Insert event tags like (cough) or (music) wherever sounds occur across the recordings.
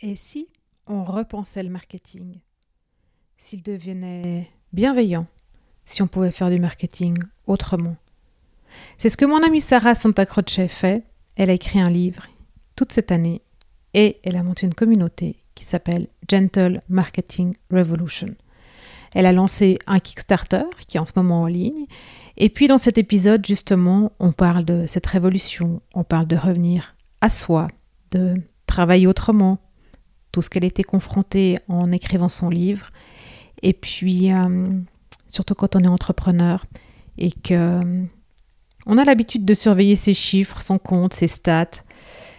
Et si on repensait le marketing S'il devenait bienveillant Si on pouvait faire du marketing autrement? C'est ce que mon amie Sarah Santa Croce fait. Elle a écrit un livre toute cette année et elle a monté une communauté qui s'appelle Gentle Marketing Revolution. Elle a lancé un Kickstarter qui est en ce moment en ligne. Et puis dans cet épisode, justement, on parle de cette révolution, on parle de revenir à soi, de travailler autrement, tout ce qu'elle était confrontée en écrivant son livre. Et puis, euh, surtout quand on est entrepreneur et que euh, on a l'habitude de surveiller ses chiffres, son compte, ses stats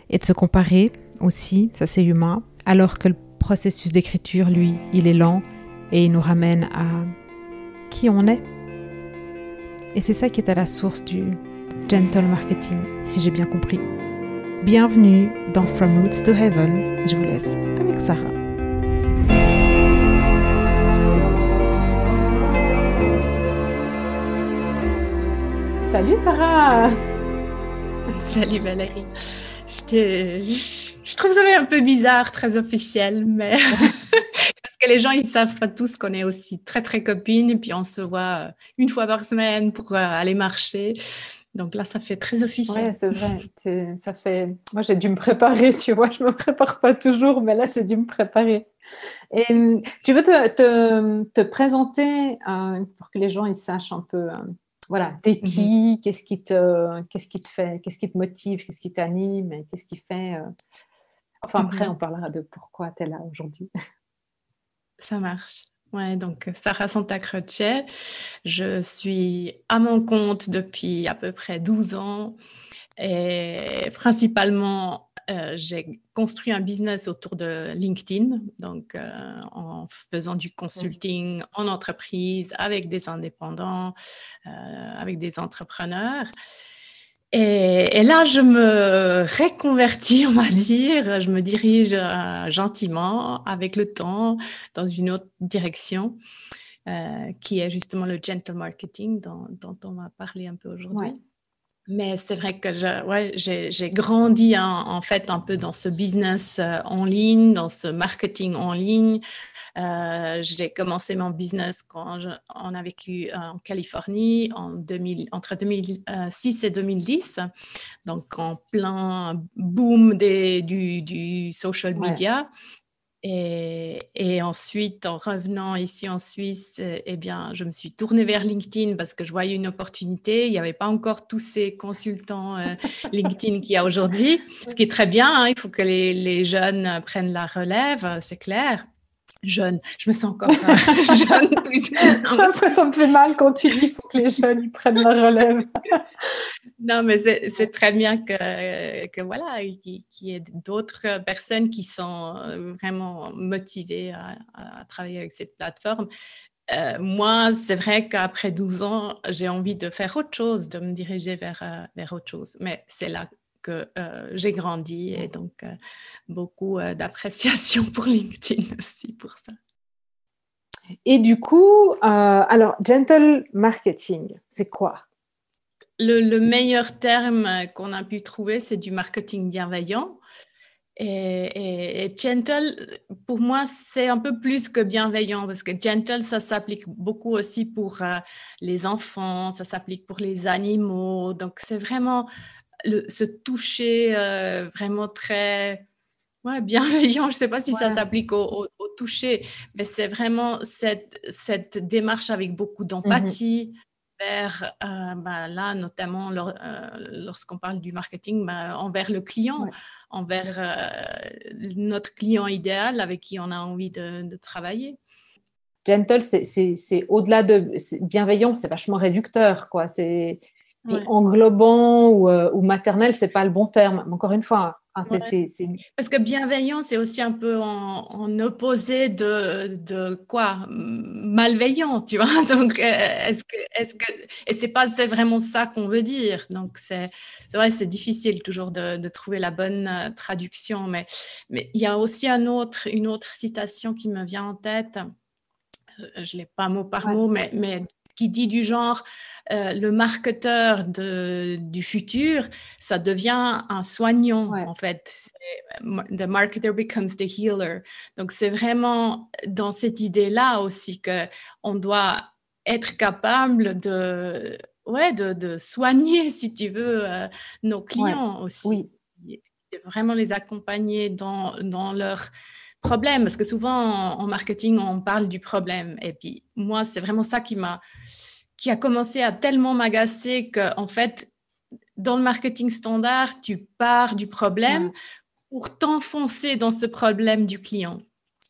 et de se comparer aussi, ça c'est humain, alors que le processus d'écriture, lui, il est lent et il nous ramène à qui on est. Et c'est ça qui est à la source du gentle marketing, si j'ai bien compris. Bienvenue dans From Roots to Heaven. Je vous laisse avec Sarah. Salut Sarah (laughs) Salut Valérie. Je, je trouve ça un peu bizarre, très officiel, mais (laughs) parce que les gens, ils savent pas tous qu'on est aussi très, très copines et puis on se voit euh, une fois par semaine pour euh, aller marcher. Donc là, ça fait très officiel. Oui, c'est vrai. Ça fait... Moi, j'ai dû me préparer, (laughs) tu vois. Je ne me prépare pas toujours, mais là, j'ai dû me préparer. Et tu veux te, te, te présenter euh, pour que les gens ils sachent un peu, voilà, t'es mhm. qui, qu'est-ce qui te, qu'est-ce qui te fait, qu'est-ce qui te motive, qu'est-ce qui t'anime, qu'est-ce qui fait Enfin, après, mhm. on parlera de pourquoi tu es là aujourd'hui. Ça marche. Ouais, donc Sarah Santa Croce, je suis à mon compte depuis à peu près 12 ans et principalement euh, j'ai construit un business autour de LinkedIn, donc euh, en faisant du consulting en entreprise avec des indépendants, euh, avec des entrepreneurs. Et, là, je me reconvertis, on va dire. Je me dirige euh, gentiment, avec le temps, dans une autre direction, euh, qui est justement le gentle marketing dont, on va parler un peu aujourd'hui. Mais c'est vrai que j'ai grandi en, fait un peu dans ce business euh, en ligne, dans ce marketing en ligne. Euh, j'ai commencé mon business quand on a vécu en Californie en 2000, entre 2006 et 2010, donc en plein boom des, du, du social media. Et, ensuite, en revenant ici en Suisse, eh bien, je me suis tournée vers LinkedIn parce que je voyais une opportunité. Il n'y avait pas encore tous ces consultants euh, (laughs) LinkedIn qu'il y a aujourd'hui, ce qui est très bien. Hein. Il faut que les, les jeunes prennent la relève, c'est clair jeune. Je me sens encore euh, (laughs) jeune. Après, (laughs) ça me fait mal quand tu dis qu'il faut que les jeunes ils prennent la relève. (laughs) non, mais c'est très bien que, que voilà, qu'il y ait d'autres personnes qui sont euh, vraiment motivées à, travailler avec cette plateforme. Euh, moi, c'est vrai qu'après 12 ans, j'ai envie de faire autre chose, de me diriger vers, vers autre chose. Mais c'est là que euh, j'ai grandi et donc euh, beaucoup euh, d'appréciation pour (laughs) LinkedIn aussi pour ça. Et du coup, alors, gentle marketing, c'est quoi? Le, meilleur terme qu'on a pu trouver, c'est du marketing bienveillant. Et, et, gentle, pour moi, c'est un peu plus que bienveillant parce que gentle, ça s'applique beaucoup aussi pour les enfants, ça s'applique pour les animaux. Donc, c'est vraiment le, ce toucher euh, vraiment très ouais, bienveillant. Je ne sais pas si ça s'applique au, toucher, mais c'est vraiment cette, cette, démarche avec beaucoup d'empathie. Vers, euh, bah, là, notamment euh, lorsqu'on parle du marketing, bah, envers le client, envers notre client idéal avec qui on a envie de, de travailler. Gentle, c'est au-delà de bienveillant, c'est vachement réducteur. quoi. C'est englobant ou, euh, ou, maternel, c'est pas le bon terme. Encore une fois, c'est, parce que bienveillant, c'est aussi un peu en, opposé de, de, quoi? Malveillant, tu vois? (laughs) Donc, euh, est-ce que, est-ce que, et c'est pas, c'est vraiment ça qu'on veut dire. Donc, c'est, vrai, c'est difficile toujours de, de, trouver la bonne euh, traduction, mais, mais il y a aussi un autre, une autre citation qui me vient en tête. Je l'ai pas mot par mot, mais, mais qui dit du genre euh, le marketeur de, du futur, ça devient un soignant en fait. The marketer becomes the healer. Donc c'est vraiment dans cette idée-là aussi que on doit être capable de, ouais, de, de soigner, (laughs) si tu veux, euh, nos clients aussi. Oui. vraiment les accompagner dans, dans leur problème, parce que souvent en, marketing, on parle du problème. Et puis moi, c'est vraiment ça qui m'a qui a commencé à tellement m'agacer que en fait, dans le marketing standard, tu pars du problème pour t'enfoncer dans ce problème du client.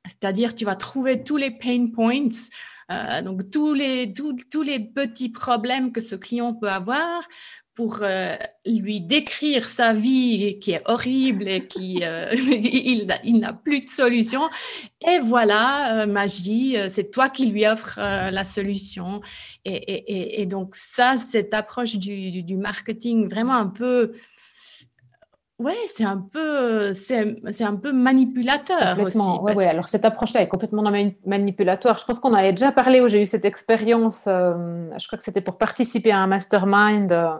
C'est-à-dire, tu vas trouver tous les pain points, euh, donc tous les, tous les petits problèmes que ce client peut avoir pour euh, lui décrire sa vie qui est horrible et qui euh, (laughs) il, n'a plus de solution. Et voilà, magie, c'est toi qui lui offres la solution. Et, et, donc ça, cette approche du marketing vraiment un peu Ouais, c'est un peu, c'est, un peu manipulateur aussi. Ouais, ouais. Alors cette approche-là est complètement manipulatoire. Je pense qu'on avait déjà parlé où j'ai eu cette expérience. Euh, je crois que c'était pour participer à un mastermind euh,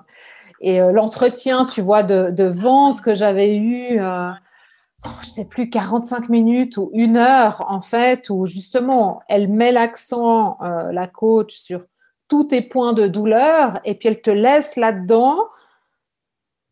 et euh, l'entretien, tu vois, de, de, vente que j'avais eu. Oh, je sais plus 45 minutes ou une heure en fait, où justement elle met l'accent, la coach, sur tous tes points de douleur et puis elle te laisse là-dedans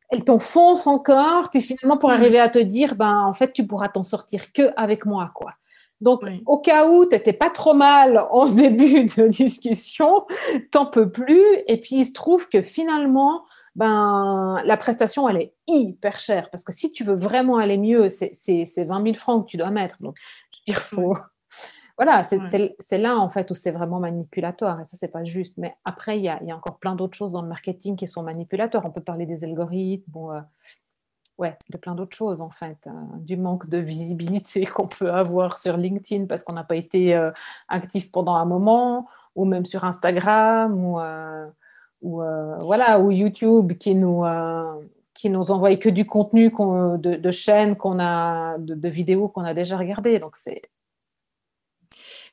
elle t'enfonce encore, puis finalement pour arriver à te dire, ben en fait, tu pourras t'en sortir que avec moi, quoi. Donc, au cas où tu n'étais pas trop mal (laughs) en début de discussion, t'en peux plus. Et puis, il se trouve que finalement, ben, la prestation, elle est hyper chère. Parce que si tu veux vraiment aller mieux, c'est 20 000 francs que tu dois mettre. Donc, je veux dire, faut, voilà, c'est là en fait où c'est vraiment manipulatoire et ça, c'est pas juste. Mais après, il y a, encore plein d'autres choses dans le marketing qui sont manipulatoires. On peut parler des algorithmes, euh, ouais, de plein d'autres choses en fait. Euh, du manque de visibilité (laughs) qu'on peut avoir sur LinkedIn parce qu'on n'a pas été euh, actif pendant un moment, ou même sur Instagram, ou, ou voilà, ou YouTube qui nous qui nous envoie que du contenu de, de chaînes qu'on a, de, de vidéos qu'on a déjà regardées. Donc c'est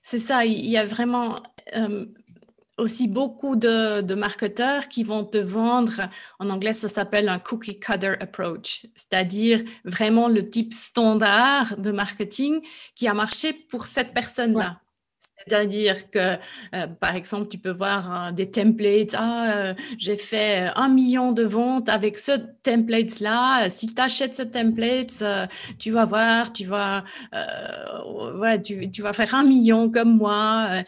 c'est ça, il y a vraiment euh, aussi beaucoup de, marketeurs qui vont te vendre, en anglais ça s'appelle un cookie cutter approach, c'est-à-dire vraiment le type standard de marketing qui a marché pour cette personne-là. C'est-à-dire que, euh, par exemple, tu peux voir euh, des templates. Ah, euh, j'ai fait un million de ventes avec ce template-là. Si tu achètes ce template, tu vas voir, tu vas, ouais, tu, tu, vas faire un million comme moi.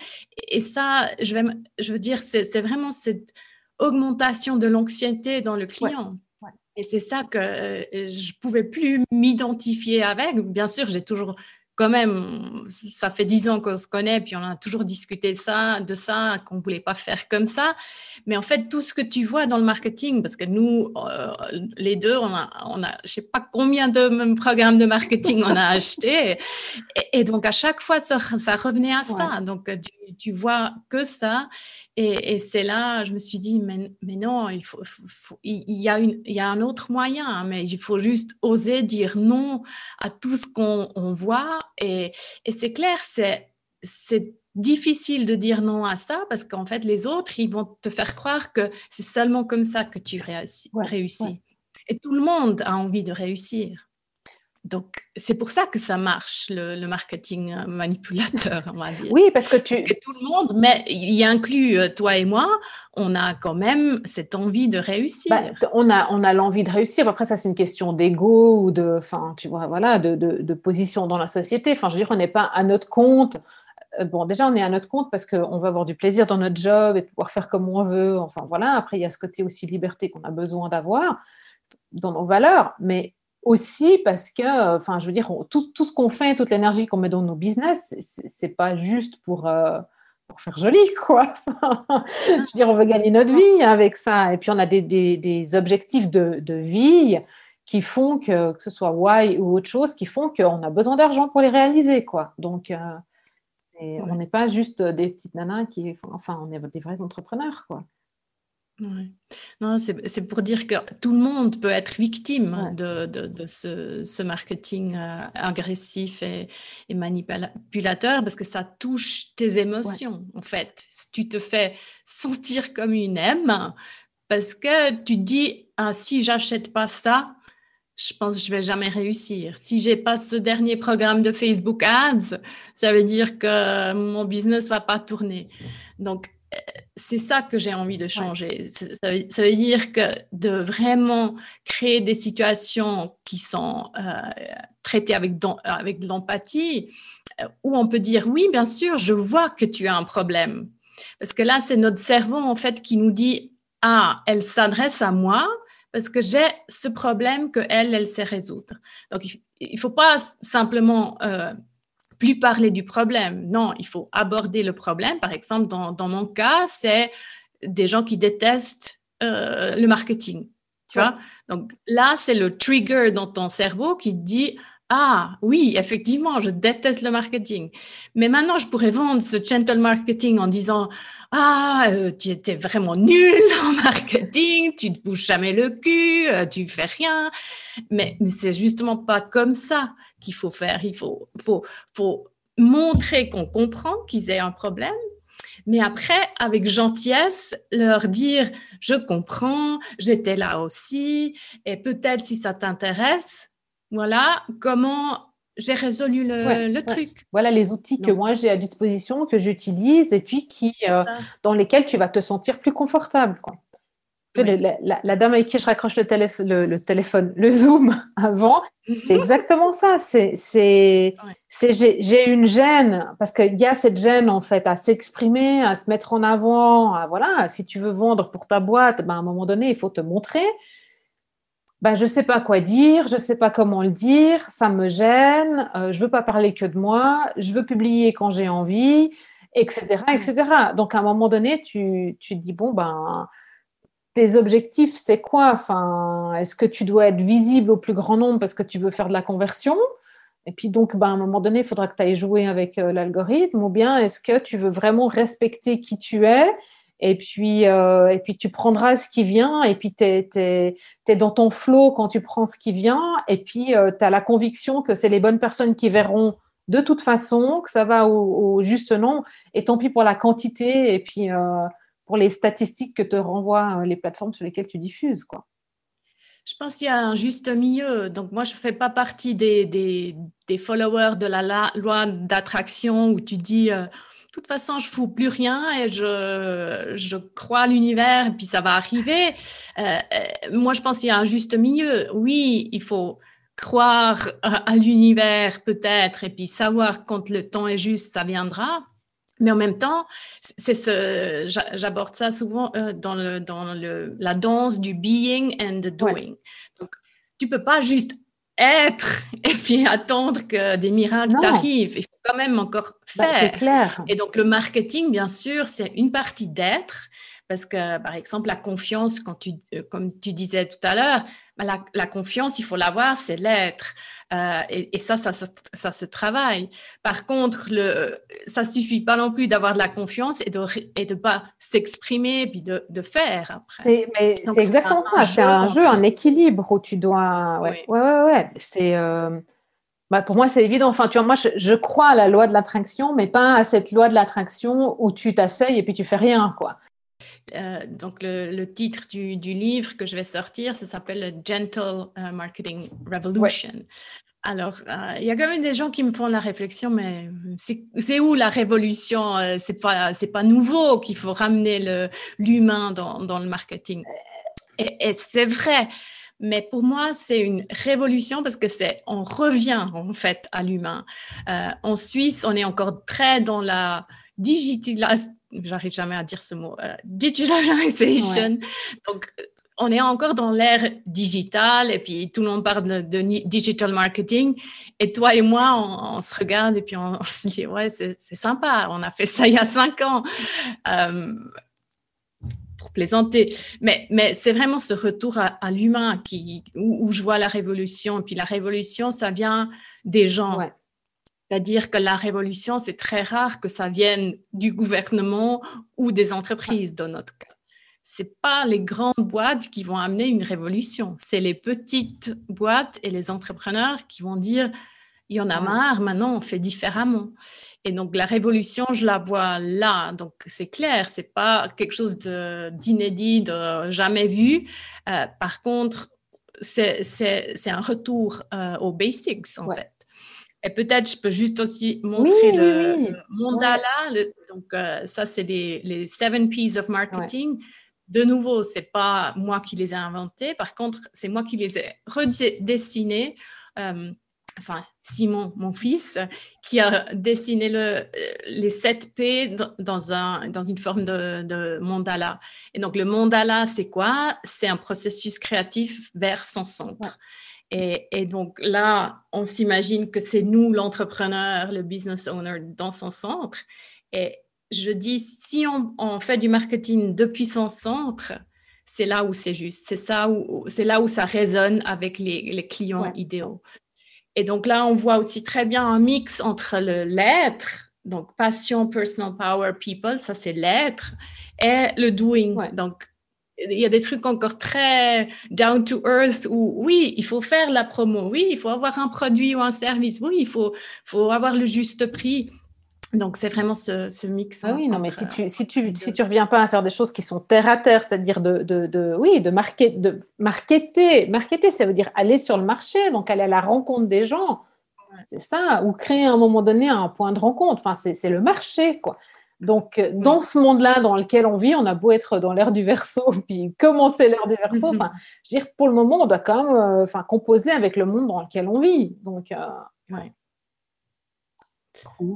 Et ça, je, vais, je veux dire, c'est vraiment cette augmentation de l'anxiété dans le client. Et c'est ça que je pouvais plus m'identifier avec. Bien sûr, j'ai toujours quand même, ça fait dix ans qu'on se connaît, puis on a toujours discuté ça, de ça, qu'on ne voulait pas faire comme ça. Mais en fait, tout ce que tu vois dans le marketing, parce que nous, euh, les deux, on a, on a, je ne sais pas combien de programmes de marketing on a (laughs) acheté. Et, donc, à chaque fois, ça, revenait à ça. Donc, tu, tu vois que ça. Et, c'est là, je me suis dit, mais, mais non, il, faut, il, y a une, il y a un autre moyen, hein, mais il faut juste oser dire non à tout ce qu'on voit. Et, et c'est clair, c'est, difficile de dire non à ça parce qu'en fait, les autres, ils vont te faire croire que c'est seulement comme ça que tu réussis. réussis. Et tout le monde a envie de réussir. Donc, c'est pour ça que ça marche, le, marketing euh, manipulateur, on va dire. Oui, parce que tu... tout le monde, mais il y inclut euh, toi et moi, on a quand même cette envie de réussir. Bah, on a, on a l'envie de réussir. Après, ça, c'est une question d'ego ou de, enfin, tu vois, voilà, de, de, position dans la société. Enfin, je veux dire, on n'est pas à notre compte. Euh, bon, déjà, on est à notre compte parce qu'on veut avoir du plaisir dans notre job et pouvoir faire comme on veut. Enfin, voilà. Après, il y a ce côté aussi liberté qu'on a besoin d'avoir dans nos valeurs. Mais aussi parce que, enfin, je veux dire, tout, tout ce qu'on fait, toute l'énergie qu'on met dans nos business, c'est pas juste pour, euh, pour faire joli, (laughs) quoi. je veux dire, on veut gagner notre vie avec ça. Et puis, on a des, des, des objectifs de, de, vie qui font que, que ce soit why ou autre chose, qui font qu'on a besoin d'argent pour les réaliser, quoi. Donc, euh, on n'est pas juste des petites nanas qui, enfin, on est des vrais entrepreneurs, quoi. Non, c'est pour dire que tout le monde peut être victime de, de, ce, marketing euh, agressif et, manipulateur parce que ça touche tes émotions, en fait. Tu te fais sentir comme une M parce que tu dis, ah, si j'achète pas ça, je pense que je vais jamais réussir. Si j'ai pas ce dernier programme de Facebook Ads, ça veut dire que mon business va pas tourner. Donc, c'est ça que j'ai envie de changer. Ça, veut, dire que de vraiment créer des situations qui sont euh, traitées avec, avec de l'empathie, euh, où on peut dire oui, bien sûr, je vois que tu as un problème. Parce que là, c'est notre cerveau, en fait, qui nous dit, ah, elle s'adresse à moi parce que j'ai ce problème que elle, elle sait résoudre. Donc, il ne faut pas simplement... Euh, plus parler du problème. Non, il faut aborder le problème. Par exemple, dans, mon cas, c'est des gens qui détestent euh, le marketing. Tu vois Donc là, c'est le trigger dans ton cerveau qui dit ah oui, effectivement, je déteste le marketing. Mais maintenant, je pourrais vendre ce gentle marketing en disant Ah, euh, tu étais vraiment nul en marketing, tu ne bouges jamais le cul, euh, tu fais rien. Mais, mais c'est justement pas comme ça qu'il faut faire. Il faut, faut, faut montrer qu'on comprend qu'ils aient un problème. Mais après, avec gentillesse, leur dire, je comprends, j'étais là aussi, et peut-être si ça t'intéresse, voilà comment j'ai résolu le, truc. Voilà les outils que moi j'ai à disposition, que j'utilise et puis qui, euh, dans lesquels tu vas te sentir plus confortable. Quoi. La, dame avec qui je raccroche le, le, téléphone, le Zoom (laughs) avant, c'est mhm. exactement ça. C'est, j'ai une gêne parce qu'il y a cette gêne en fait à s'exprimer, à se mettre en avant. voilà, si tu veux vendre pour ta boîte, ben, à un moment donné, il faut te montrer ben, je ne sais pas quoi dire, je ne sais pas comment le dire, ça me gêne, euh, je ne veux pas parler que de moi, je veux publier quand j'ai envie, etc., etc. Donc, à un moment donné, tu, tu te dis, bon, ben, tes objectifs, c'est quoi? Enfin, Est-ce que tu dois être visible au plus grand nombre parce que tu veux faire de la conversion? Et puis donc, ben, à un moment donné, il faudra que tu ailles jouer avec euh, l'algorithme, ou bien est-ce que tu veux vraiment respecter qui tu es? Et puis, euh, et puis tu prendras ce qui vient, et puis tu es, dans ton flow quand tu prends ce qui vient, et puis euh, tu as la conviction que c'est les bonnes personnes qui verront de toute façon, que ça va au, juste nombre, et tant pis pour la quantité, et puis euh, pour les statistiques que te renvoient les plateformes sur lesquelles tu diffuses. Quoi. Je pense qu'il y a un juste milieu. Donc, moi, je ne fais pas partie des, des, des, followers de la, loi d'attraction où tu dis de toute façon, je fous plus rien et je, je crois à l'univers et puis ça va arriver. Euh, euh, moi, je pense qu'il y a un juste milieu. Oui, il faut croire à, l'univers peut-être et puis savoir quand le temps est juste, ça viendra. Mais en même temps, c'est ce, j'aborde ça souvent euh, dans, le, dans le, la danse du being and the doing. Donc, tu peux pas juste être (laughs) et puis attendre que des miracles arrivent. Il faut quand même encore bah, faire. clair. Et donc le marketing, bien sûr, c'est une partie d'être. Parce que, par exemple, la confiance, quand tu, euh, comme tu disais tout à l'heure, bah, la, confiance, il faut l'avoir, c'est l'être. Euh, et, ça, ça, ça, se travaille. Par contre, le, ça suffit pas non plus d'avoir de la confiance et de et de pas s'exprimer puis de, de, faire après. C'est exactement ça. C'est un jeu, un équilibre où tu dois. Ouais, ouais, ouais. ouais. C'est. Euh, bah pour moi, c'est évident. Enfin, tu vois, moi, je, je, crois à la loi de l'attraction, mais pas à cette loi de l'attraction où tu t'asseyes et puis tu fais rien, quoi. Euh, donc, le, titre du, livre que je vais sortir, ça s'appelle Gentle euh, Marketing Revolution. Alors, euh, il y a quand même des gens qui me font la réflexion, mais c'est où la révolution C'est pas c'est pas nouveau qu'il faut ramener l'humain dans, dans, le marketing. Et, et c'est vrai, mais pour moi, c'est une révolution parce que c'est on revient en fait à l'humain. en Suisse, on est encore très dans la digitalisation j'arrive jamais à dire ce mot, euh, digitalization. Donc, on est encore dans l'ère digitale et puis tout le monde parle de, digital marketing. Et toi et moi, on, se regarde et puis on, se dit, ouais, c'est sympa, on a fait ça il y a cinq ans. Euh, pour plaisanter. Mais, mais c'est vraiment ce retour à, l'humain qui, où, je vois la révolution. Et puis la révolution, ça vient des gens. C'est-à-dire que la révolution, c'est très rare que ça vienne du gouvernement ou des entreprises dans notre cas. c'est pas les grandes boîtes qui vont amener une révolution, c'est les petites boîtes et les entrepreneurs qui vont dire il y en a marre, maintenant on fait différemment. Et donc la révolution, je la vois là. Donc c'est clair, c'est pas quelque chose d'inédit, de, jamais vu. Euh, par contre, c'est un retour euh, aux basics en fait. Et peut-être je peux juste aussi montrer le, mandala. donc euh, ça, c'est les, les, seven P's of marketing. De nouveau, c'est pas moi qui les ai inventés. Par contre, c'est moi qui les ai redessinés enfin Simon, mon fils, qui a dessiné le, euh, les 7 P dans, un, dans une forme de, mandala. Et donc le mandala, c'est quoi? C'est un processus créatif vers son centre. Et, et, donc là, on s'imagine que c'est nous, l'entrepreneur, le business owner, dans son centre. Et je dis, si on, on fait du marketing depuis son centre, c'est là où c'est juste. C'est ça où c'est là où ça résonne avec les, les clients idéaux. Et donc là, on voit aussi très bien un mix entre le l'être, donc passion, personal power, people, ça c'est l'être, et le doing. Donc, il y a des trucs encore très down to earth où oui, il faut faire la promo, oui, il faut avoir un produit ou un service, oui, il faut, faut avoir le juste prix. Donc, c'est vraiment ce, mix. Ah oui, non, mais si tu, si tu, si tu reviens pas à faire des choses qui sont terre à terre, c'est-à-dire de, de, de, oui, de, marquer, de marketer. Marketer, ça veut dire aller sur le marché, donc aller à la rencontre des gens. C'est ça, ou créer à un moment donné un point de rencontre. Enfin, c'est le marché, quoi. Donc, euh, dans ce monde-là dans lequel on vit, on a beau être dans l'ère du verso, (laughs) puis commencer l'ère du verso, enfin, je veux dire, pour le moment, on doit quand même euh, composer avec le monde dans lequel on vit. Donc, euh, ouais.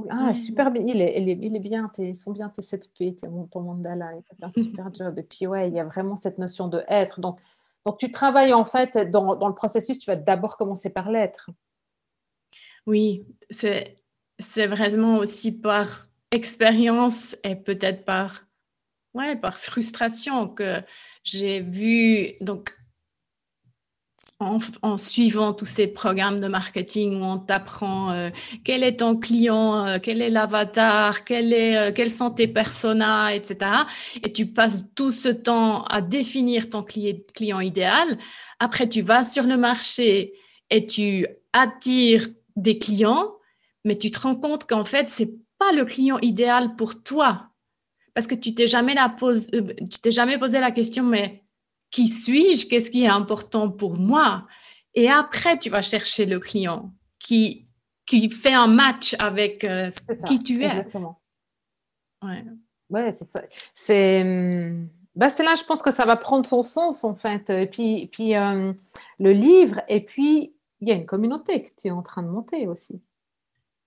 Ah, super bien. Il est, il est, il est bien, ils sont bien tes 7P, ton mandala, il fait un super job. Et puis, ouais, il y a vraiment cette notion de être. Donc, donc tu travailles en fait dans, dans le processus, tu vas d'abord commencer par l'être. Oui, c'est vraiment aussi par expérience et peut-être par, ouais, par frustration que j'ai vu. Donc, en, suivant tous ces programmes de marketing où on t'apprend euh, quel est ton client, euh, quel est l'avatar, quel est, euh, quels sont tes personas, etc. Et tu passes tout ce temps à définir ton client idéal. Après, tu vas sur le marché et tu attires des clients, mais tu te rends compte qu'en fait, c'est pas le client idéal pour toi. Parce que tu t'es jamais, la pose, tu t'es jamais posé la question, mais qui suis-je, qu'est-ce qui est important pour moi? Et après, tu vas chercher le client qui, qui fait un match avec euh, qui tu es. Exactement. Ouais, ouais c'est ça. C'est, bah, c'est là, je pense que ça va prendre son sens, en fait. Et puis, puis euh, le livre, et puis il y a une communauté que tu es en train de monter aussi.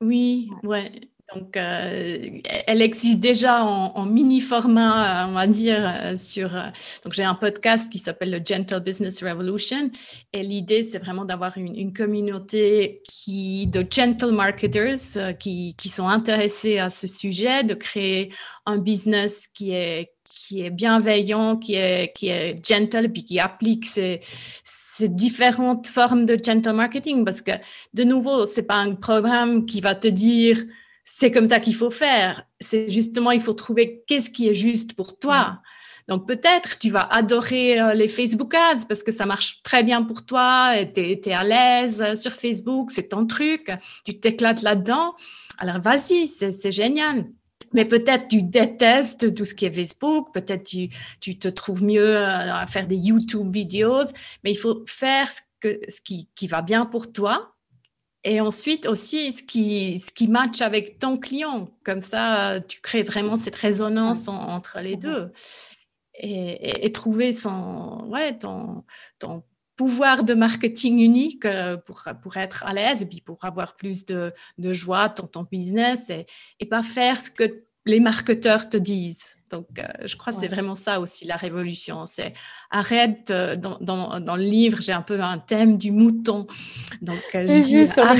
Oui, ouais. Donc, euh, elle existe déjà en, mini format, on va dire, euh, sur. Euh, donc, j'ai un podcast qui s'appelle le Gentle Business Revolution, et l'idée, c'est vraiment d'avoir une, communauté qui de gentle marketers qui, sont intéressés à ce sujet, de créer un business qui est qui est bienveillant, qui est, qui est gentle, puis qui applique ces, ces différentes formes de gentle marketing. Parce que, de nouveau, c'est pas un programme qui va te dire c'est comme ça qu'il faut faire. C'est justement, il faut trouver qu'est-ce qui est juste pour toi. Mm. Donc peut-être tu vas adorer euh, les Facebook Ads parce que ça marche très bien pour toi, tu es, à l'aise euh, sur Facebook, c'est ton truc, tu t'éclates là-dedans. Alors vas-y, c'est génial. Mais peut-être tu détestes tout ce qui est Facebook, peut-être tu, tu te trouves mieux euh, à faire des YouTube vidéos, mais il faut faire ce, que, ce qui, qui va bien pour toi et ensuite aussi, ce qui, ce qui match avec ton client. Comme ça, tu crées vraiment cette résonance entre les deux. Et, trouver son, ouais, ton, ton pouvoir de marketing unique euh, pour, pour être à l'aise et puis pour avoir plus de, de joie dans ton business et, et pas faire ce que les marketeurs te disent. Donc, euh, je crois que c'est vraiment ça aussi la révolution. C'est arrête, euh, dans, dans, dans, le livre, j'ai un peu un thème du mouton. Donc, euh, je dis, sur de,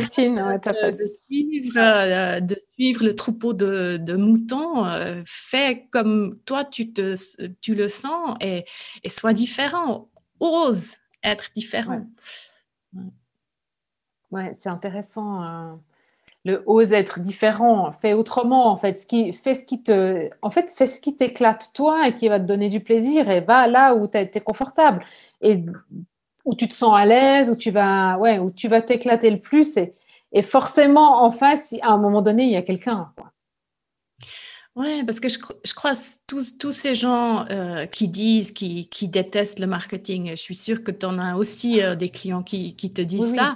suivre, de suivre le troupeau de, de moutons. fais comme toi, tu, te, tu le sens et, et sois différent. Ose être différent. Ouais, c'est intéressant le ose être différent, fais autrement, en fait, ce qui, fais ce qui te, en fait, fais ce qui t'éclate toi et qui va te donner du plaisir et va là où tu es confortable et où tu te sens à l'aise, où tu vas, ouais, où tu vas t'éclater le plus et, et forcément en face, à un moment donné, il y a quelqu'un. Oui, parce que je, je crois tous, tous ces gens euh, qui disent, qui, qui, détestent le marketing, je suis sûre que tu en as aussi euh, des clients qui, qui te disent ça.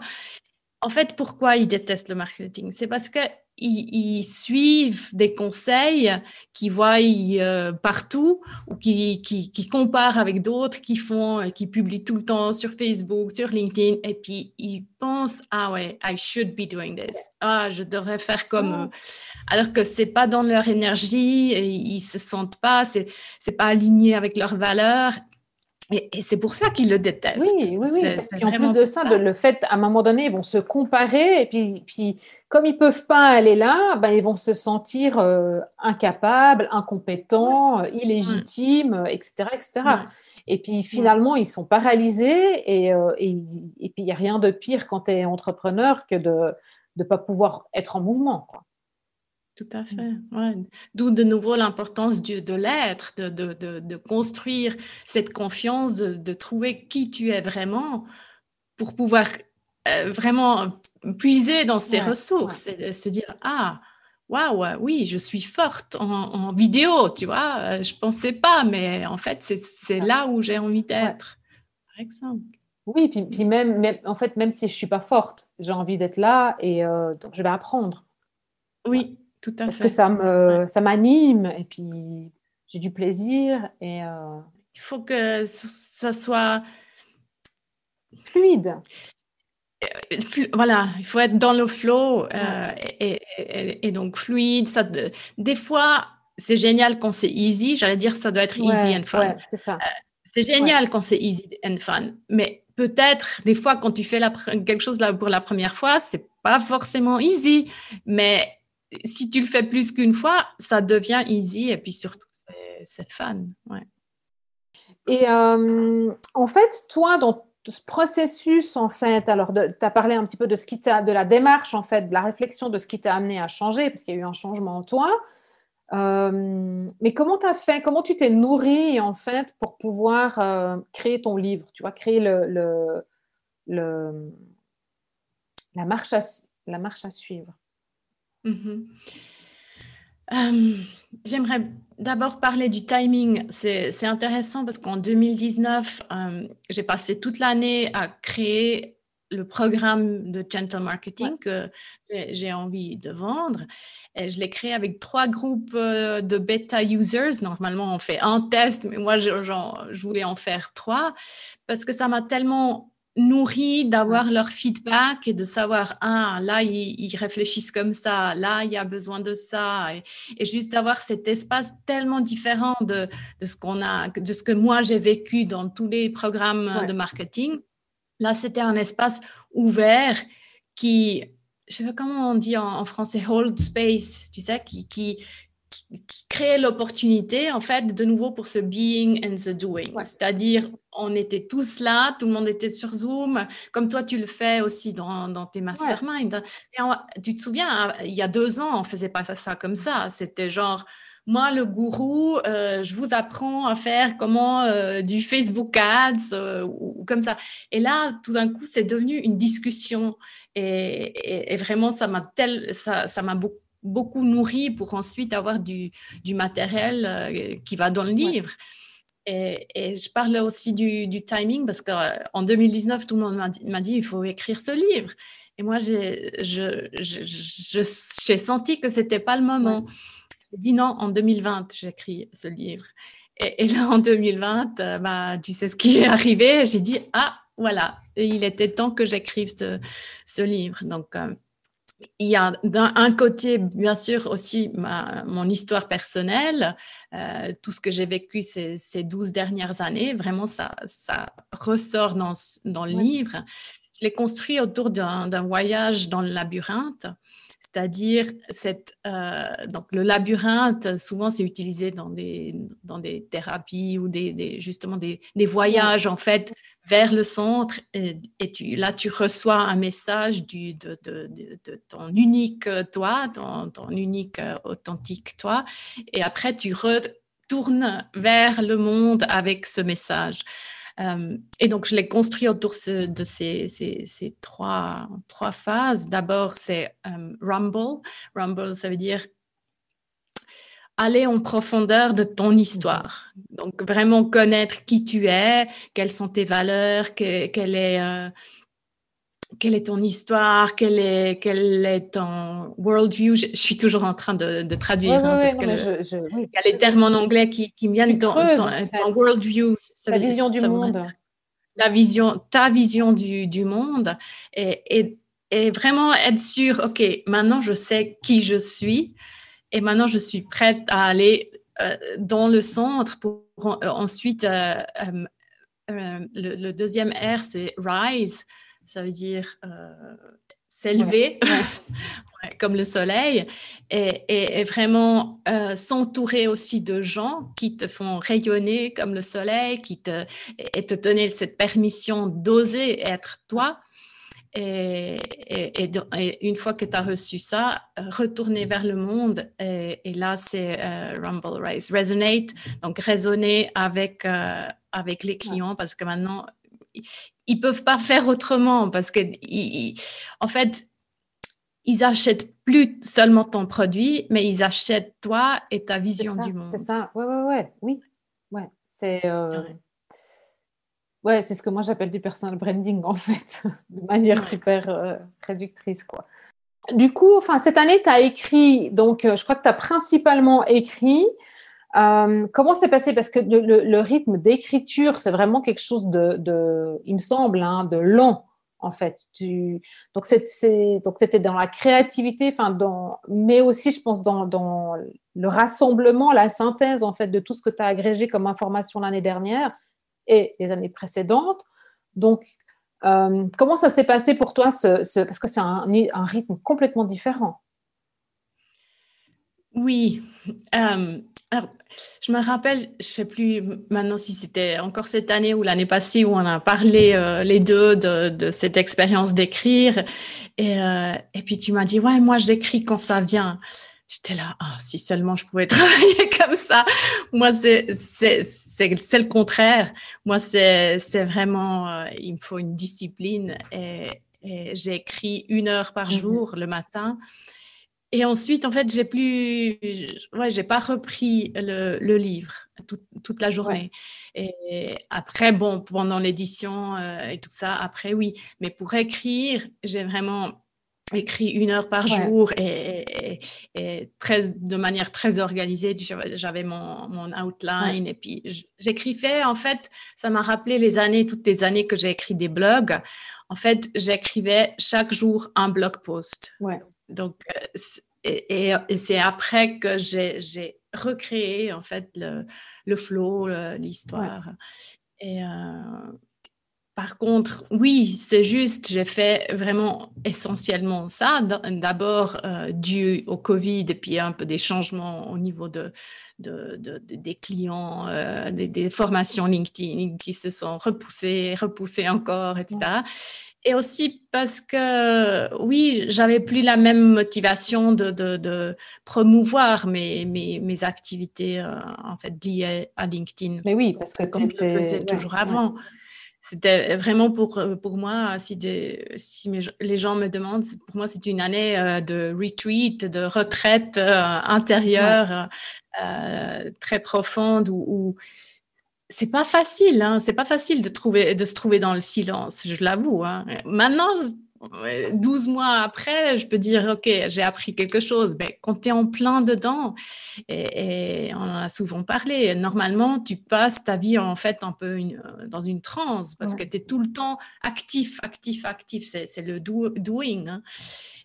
En fait, pourquoi ils détestent le marketing? C'est parce que ils, suivent des conseils qu'ils voient euh, partout ou qui, qui, comparent avec d'autres qui font, euh, qui publient tout le temps sur Facebook, sur LinkedIn, et puis ils pensent ah ouais, I should be doing this, ah je devrais faire comme eux, alors que c'est pas dans leur énergie, et ils se sentent pas, c'est c'est pas aligné avec leurs valeurs, et, c'est pour ça qu'ils le détestent. Oui, oui, oui. Et en plus de ça, De, le fait, à un moment donné, ils vont se comparer, et puis, puis comme ils ne peuvent pas aller là, ben, ils vont se sentir euh, incapables, incompétents, euh, illégitimes, etc. etc. Et puis finalement, ils sont paralysés, et, euh, et, et puis il n'y a rien de pire quand tu es entrepreneur que de ne pas pouvoir être en mouvement. Quoi. Tout à fait. Ouais. D'où de nouveau l'importance de l'être, de, de, de, construire cette confiance, de, trouver qui tu es vraiment pour pouvoir euh, vraiment puiser dans ses ressources et se dire Ah, waouh, oui, je suis forte en, vidéo, tu vois. Euh, je ne pensais pas, mais en fait, c'est là où j'ai envie d'être, par exemple. Oui, puis, puis même, même, en fait, même si je ne suis pas forte, j'ai envie d'être là et euh, donc je vais apprendre. Oui, tout à Parce que ça me, ça m'anime et puis j'ai du plaisir et euh, il faut que ça soit fluide. Euh, voilà, il faut être dans le flow euh, et, et, donc fluide. Ça, des fois, c'est génial quand c'est easy. J'allais dire ça doit être easy and fun. c'est ça. c'est génial quand c'est easy and fun, mais peut-être des fois quand tu fais la, quelque chose là pour la première fois, c'est pas forcément easy, mais si tu le fais plus qu'une fois, ça devient easy et puis surtout, c'est fun. Et euh, en fait, toi, dans ce processus, en fait, alors tu as parlé un petit peu de ce qui t'a, de la démarche, en fait, de la réflexion de ce qui t'a amené à changer, parce qu'il y a eu un changement en toi. Euh, mais comment tu fait, comment tu t'es nourri, en fait, pour pouvoir euh, créer ton livre, tu vois, créer le la, marche à, la marche à suivre Mhm. Euh, j'aimerais d'abord parler du timing. C'est intéressant parce qu'en 2019, euh, j'ai passé toute l'année à créer le programme de Gentle Marketing que j'ai envie de vendre. Et je l'ai créé avec trois groupes euh, de bêta users. Normalement, on fait un test, mais moi, je, je voulais en faire trois parce que ça m'a tellement nourri d'avoir leur feedback et de savoir, ah, là, ils, réfléchissent comme ça, là, il y a besoin de ça. Et, juste d'avoir cet espace tellement différent de, de ce qu'on a, de ce que moi j'ai vécu dans tous les programmes de marketing. Là, c'était un espace ouvert qui, je sais pas comment on dit en, en français, hold space, tu sais, qui, qui, créer l'opportunité, en fait, de nouveau pour ce being and the doing. C'est-à-dire, on était tous là, tout le monde était sur Zoom, comme toi, tu le fais aussi dans, dans tes masterminds. Et tu te souviens, il y a deux ans, on faisait pas ça, comme ça. C'était genre, moi, le gourou, euh, je vous apprends à faire comment euh, du Facebook Ads euh, ou, comme ça. Et là, tout d'un coup, c'est devenu une discussion. Et, et vraiment, ça m'a ça, ça m'a beaucoup beaucoup nourri pour ensuite avoir du, du matériel euh, qui va dans le livre. Et, et, je parle aussi du, du timing parce qu'en 2019, tout le monde m'a dit, il faut écrire ce livre. Et moi, j'ai senti que ce n'était pas le moment. J'ai dit non, en 2020, j'écris ce livre. Et, là, en 2020, euh, bah, tu sais ce qui est arrivé. J'ai dit, ah, voilà, il était temps que j'écrive ce, ce, livre. Donc, euh, il y a d'un côté, bien sûr, aussi ma, mon histoire personnelle, euh, tout ce que j'ai vécu ces, ces 12 dernières années, vraiment, ça, ça ressort dans, dans le livre. Je l'ai construit autour d'un voyage dans le labyrinthe. C'est-à-dire, donc le labyrinthe, souvent c'est utilisé dans des, dans des thérapies ou des, justement des, des, voyages en fait vers le centre. Et, tu, là, tu reçois un message de, ton unique toi, ton, ton unique authentique toi. Et après, tu retournes vers le monde avec ce message. Euh, et donc, je l'ai construit autour de ces, trois phases. D'abord, c'est euh, Rumble. Rumble, ça veut dire aller en profondeur de ton histoire. Donc, vraiment connaître qui tu es, quelles sont tes valeurs, quelle est... Euh, quelle est ton histoire, quel est, quel est ton worldview. Je, je, suis toujours en train de, de traduire hein, parce qu'il y a les termes en anglais qui, qui me viennent. Ton, ton, worldview, la vision du monde. La vision, ta vision du, du monde et, et, et, vraiment être sûr, OK, maintenant je sais qui je suis et maintenant je suis prête à aller euh, dans le centre pour euh, ensuite, euh, le, le, deuxième R, c'est rise. Ça veut dire s'élever (laughs) comme le soleil. Et, vraiment euh, s'entourer aussi de gens qui te font rayonner comme le soleil, qui te, et te donner cette permission d'oser être toi. Et, une fois que tu as reçu ça, retourner vers le monde. Et, là, c'est euh, Rumble Rise, Resonate, donc raisonner avec, avec les clients parce que maintenant, ils peuvent pas faire autrement parce que, en fait, ils achètent plus seulement ton produit, mais ils achètent toi et ta vision du monde. C'est ça, ouais, ouais, ouais, oui, ouais, c'est. Euh, ouais, c'est ce que moi j'appelle du personal branding en fait, (laughs) de manière super euh, réductrice quoi. Du coup, enfin cette année, tu as écrit, donc euh, je crois que tu as principalement écrit euh, comment c'est passé? Parce que le, rythme d'écriture, c'est vraiment quelque chose de, il me semble, hein, de lent en fait. Tu, donc, tu étais dans la créativité, enfin, dans, mais aussi, je pense, dans, dans, le rassemblement, la synthèse en fait de tout ce que tu as agrégé comme information l'année dernière et les années précédentes. Donc, euh, comment ça s'est passé pour toi, ce, parce que c'est un, rythme complètement différent oui. Euh, alors, je me rappelle, je sais plus maintenant si c'était encore cette année ou l'année passée où on a parlé euh, les deux de, cette expérience d'écrire. Et, puis tu m'as dit, ouais, moi j'écris quand ça vient. J'étais là, ah, si seulement je pouvais (laughs) travailler comme ça. Moi, c'est le contraire. Moi, c'est vraiment, il me faut une discipline. Et, et j'écris une heure par mmh jour le matin. Et ensuite, en fait, j'ai plus, ouais, j'ai pas repris le, le livre toute la journée. Et après, bon, pendant l'édition euh, et tout ça, après, oui. Mais pour écrire, j'ai vraiment écrit une heure par jour et, et, très, de manière très organisée. J'avais mon, mon outline et puis j'écrivais, en fait, ça m'a rappelé les années, toutes les années que j'ai écrit des blogs. En fait, j'écrivais chaque jour un blog post. Ouais. Donc, euh, et, c'est après que j'ai recréé en fait le, le flow, l'histoire. Et euh, par contre, oui, c'est juste, j'ai fait vraiment essentiellement ça. D'abord euh, dû au Covid et puis un peu des changements au niveau de, de, des clients, des, des, formations LinkedIn qui se sont repoussées, repoussées encore, etc. Et aussi parce que, oui, j'avais plus la même motivation de, de, promouvoir mes, mes, mes activités euh, en fait liées à LinkedIn. Mais oui, parce que comme je le faisais toujours avant. C'était vraiment pour, euh, pour moi, si, des, si les gens me demandent, pour moi, c'est une année euh, de retreat, de retraite intérieure très profonde où c'est pas facile, hein. c'est pas facile de, trouver, de se trouver dans le silence, je l'avoue. Hein. Maintenant, 12 mois après, je peux dire, OK, j'ai appris quelque chose. Mais quand tu es en plein dedans, et, on en a souvent parlé, normalement, tu passes ta vie en fait un peu dans une transe parce que tu es tout le temps actif, actif, actif. C'est le doing. Hein.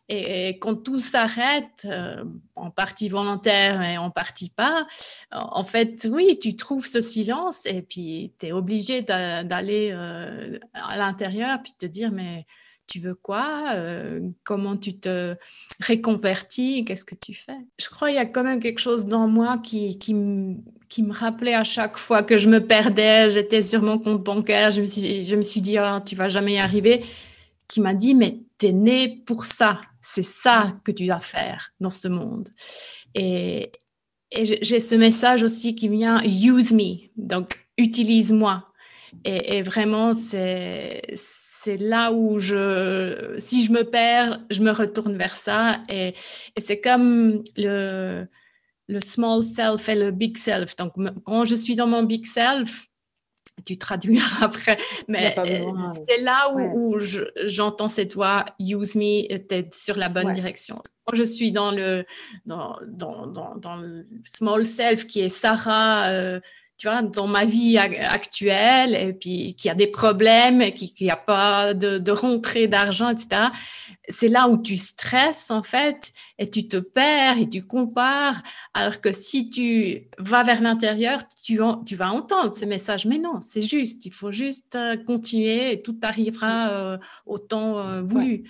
Et, quand tout s'arrête, euh, en partie volontaire et en partie pas, en fait, oui, tu trouves ce silence et puis tu es obligé d'aller euh, à l'intérieur puis te dire, mais tu veux quoi euh, Comment tu te réconvertis Qu'est-ce que tu fais? Je crois qu'il y a quand même quelque chose dans moi qui, qui, me rappelait à chaque fois que je me perdais, j'étais sur mon compte bancaire, je me suis, je me suis dit, oh, tu vas jamais y arriver, qui m'a dit, mais tu es né pour ça, c'est ça que tu dois faire dans ce monde. Et, j'ai ce message aussi qui vient, use me, donc utilise-moi. Et, vraiment, c'est c'est là où je, si je me perds, je me retourne vers ça. Et, et c'est comme le, le small self et le big self. Donc, quand je suis dans mon big self, tu traduiras (laughs) après, mais c'est là où, j'entends cette voix use me, tu sur la bonne direction. Quand je suis dans le, dans, dans, dans, le small self qui est Sarah, euh, tu vois, dans ma vie actuelle, et puis qui a des problèmes, qui n'y a pas de, de rentrée d'argent, etc. C'est là où tu stresses, en fait, et tu te perds et tu compares. Alors que si tu vas vers l'intérieur, tu, tu vas entendre ce message. Mais non, c'est juste, il faut juste euh, continuer et tout arrivera euh, au temps euh, voulu.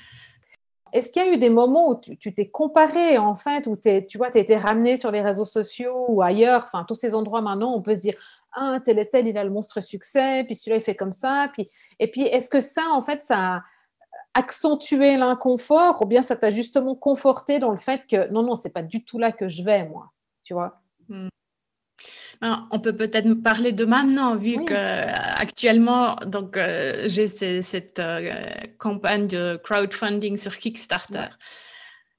Est-ce qu'il y a eu des moments où tu t'es comparé, en fait, où tu vois, tu été ramené sur les réseaux sociaux ou ailleurs, enfin, tous ces endroits maintenant, on peut se dire, ah, tel et tel, il a le monstre succès, puis celui-là, il fait comme ça. Puis... Et puis, est-ce que ça, en fait, ça a accentué l'inconfort ou bien ça t'a justement conforté dans le fait que non, non, c'est pas du tout là que je vais, moi, tu vois? Hmm on peut peut-être parler de maintenant, vu que actuellement, donc euh, j'ai cette euh, campagne de crowdfunding sur Kickstarter.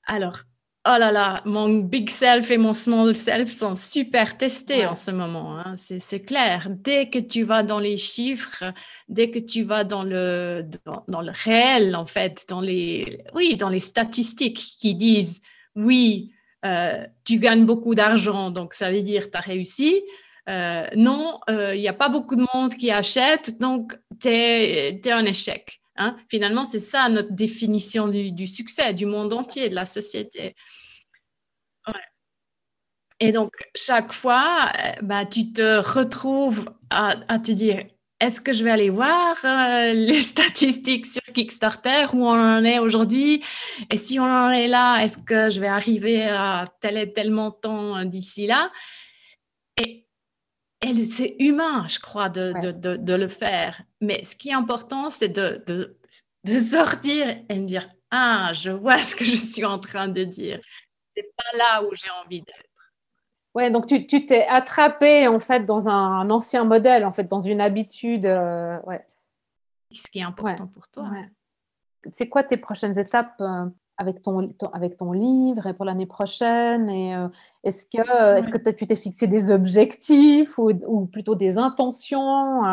Alors, oh là là, mon big self et mon small self sont super testés en ce moment. Hein. C'est clair. Dès que tu vas dans les chiffres, dès que tu vas dans le dans, le réel, en fait, dans les oui, dans les statistiques qui disent oui euh, tu gagnes beaucoup d'argent, donc ça veut dire tu as réussi. Euh, non, euh, il n'y a pas beaucoup de monde qui achète, donc tu es, un échec. Hein. Finalement, c'est ça notre définition du, succès, du monde entier, de la société. Et donc, chaque fois, bah, tu te retrouves à te dire, est-ce que je vais aller voir euh, (laughs) les statistiques sur Kickstarter où on en est aujourd'hui? Et si on en est là, est-ce que je vais arriver à tel et tel montant euh, d'ici là? Et, c'est humain, je crois, de, de, le faire. Mais ce qui est important, c'est de, de, sortir et de dire Ah, je vois ce que je suis en train de dire. C'est pas là où j'ai envie d'être. Ouais, donc tu, t'es attrapé en fait dans un, ancien modèle, en fait, dans une habitude. Euh, ouais. Ce qui est important pour toi. C'est quoi tes prochaines étapes euh, avec, ton, avec ton livre et pour l'année prochaine? Et euh, est-ce que est-ce que tu t'es fixé des objectifs ou, ou plutôt des intentions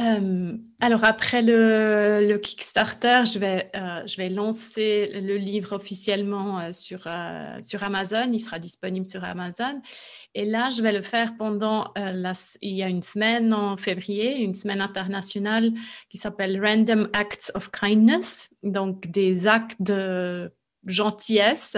euh, alors après le, Kickstarter, je vais, euh, je vais lancer le livre officiellement euh, sur, sur Amazon. Il sera disponible sur Amazon. Et là, je vais le faire pendant, il y a une semaine en février, une semaine internationale qui s'appelle Random Acts of Kindness, donc des actes de gentillesse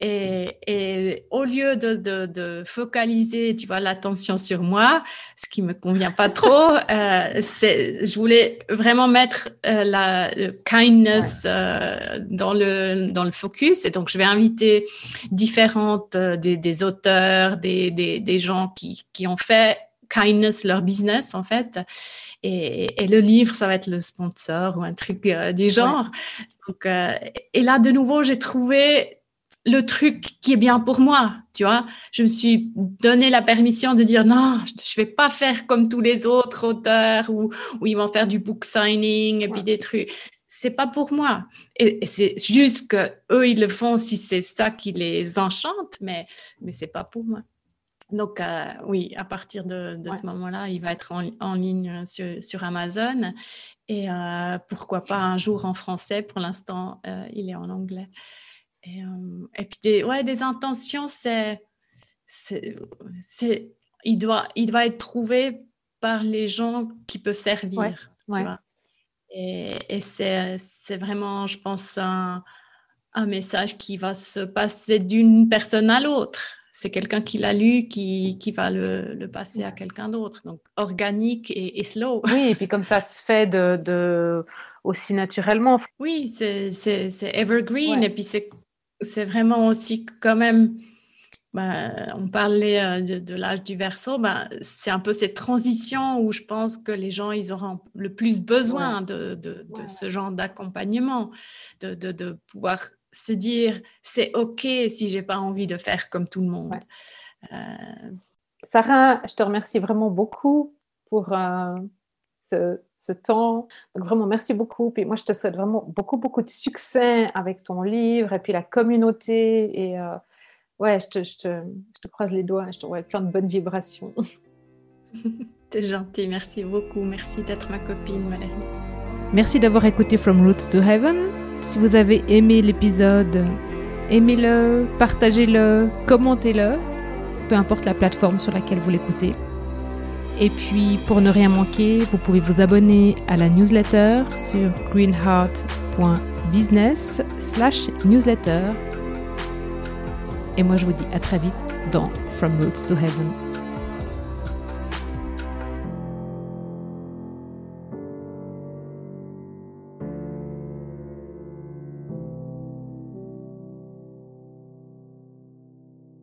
et, au lieu de, focaliser tu vois l'attention sur moi ce qui me convient pas trop (laughs) euh, c'est je voulais vraiment mettre euh, la kindness euh, dans le dans le focus et donc je vais inviter différentes des, auteurs des, des, gens qui, qui ont fait kindness leur business en fait et, le livre, ça va être le sponsor ou un truc du genre. Donc, euh, et là, de nouveau, j'ai trouvé le truc qui est bien pour moi, tu vois. Je me suis donné la permission de dire non, je vais pas faire comme tous les autres auteurs où, où ils vont faire du book signing et puis des trucs. C'est pas pour moi. Et, c'est juste que eux, ils le font si c'est ça qui les enchante, mais, mais c'est pas pour moi. Donc, euh, oui, à partir de, ce moment-là, il va être en, ligne sur, sur, Amazon. Et euh, pourquoi pas un jour en français Pour l'instant, euh, il est en anglais. Et, et puis, des, ouais, des intentions, c'est, c'est, il, doit, il doit être trouvé par les gens qui peuvent servir. Tu vois et, et c'est, c'est vraiment, je pense, un, un message qui va se passer d'une personne à l'autre c'est quelqu'un qui l'a lu qui, qui va le, le, passer à quelqu'un d'autre. Donc, organique et, slow. Oui, et puis comme ça se fait de, de aussi naturellement. Oui, c'est evergreen et puis c'est vraiment aussi quand même bah, on parlait euh, de, l'âge du verso, bah, c'est un peu cette transition où je pense que les gens, ils auront le plus besoin de, ce genre d'accompagnement, de, pouvoir se dire, c'est OK si j'ai pas envie de faire comme tout le monde. Euh, Sarah, je te remercie vraiment beaucoup pour euh, ce, temps. Donc vraiment, merci beaucoup. Puis moi, je te souhaite vraiment beaucoup, beaucoup de succès avec ton livre et puis la communauté et ouais, je te, je, te, je te, croise les doigts, je t'envoie plein de bonnes vibrations. (laughs) T'es gentil, merci beaucoup. Merci d'être ma copine, Valérie. Merci d'avoir écouté From Roots to Heaven. Si vous avez aimé l'épisode, aimez-le, partagez-le, commentez-le, peu importe la plateforme sur laquelle vous l'écoutez. Et puis, pour ne rien manquer, vous pouvez vous abonner à la newsletter sur greenheart.business/newsletter et moi, je vous dis à très vite dans From Roots to Heaven.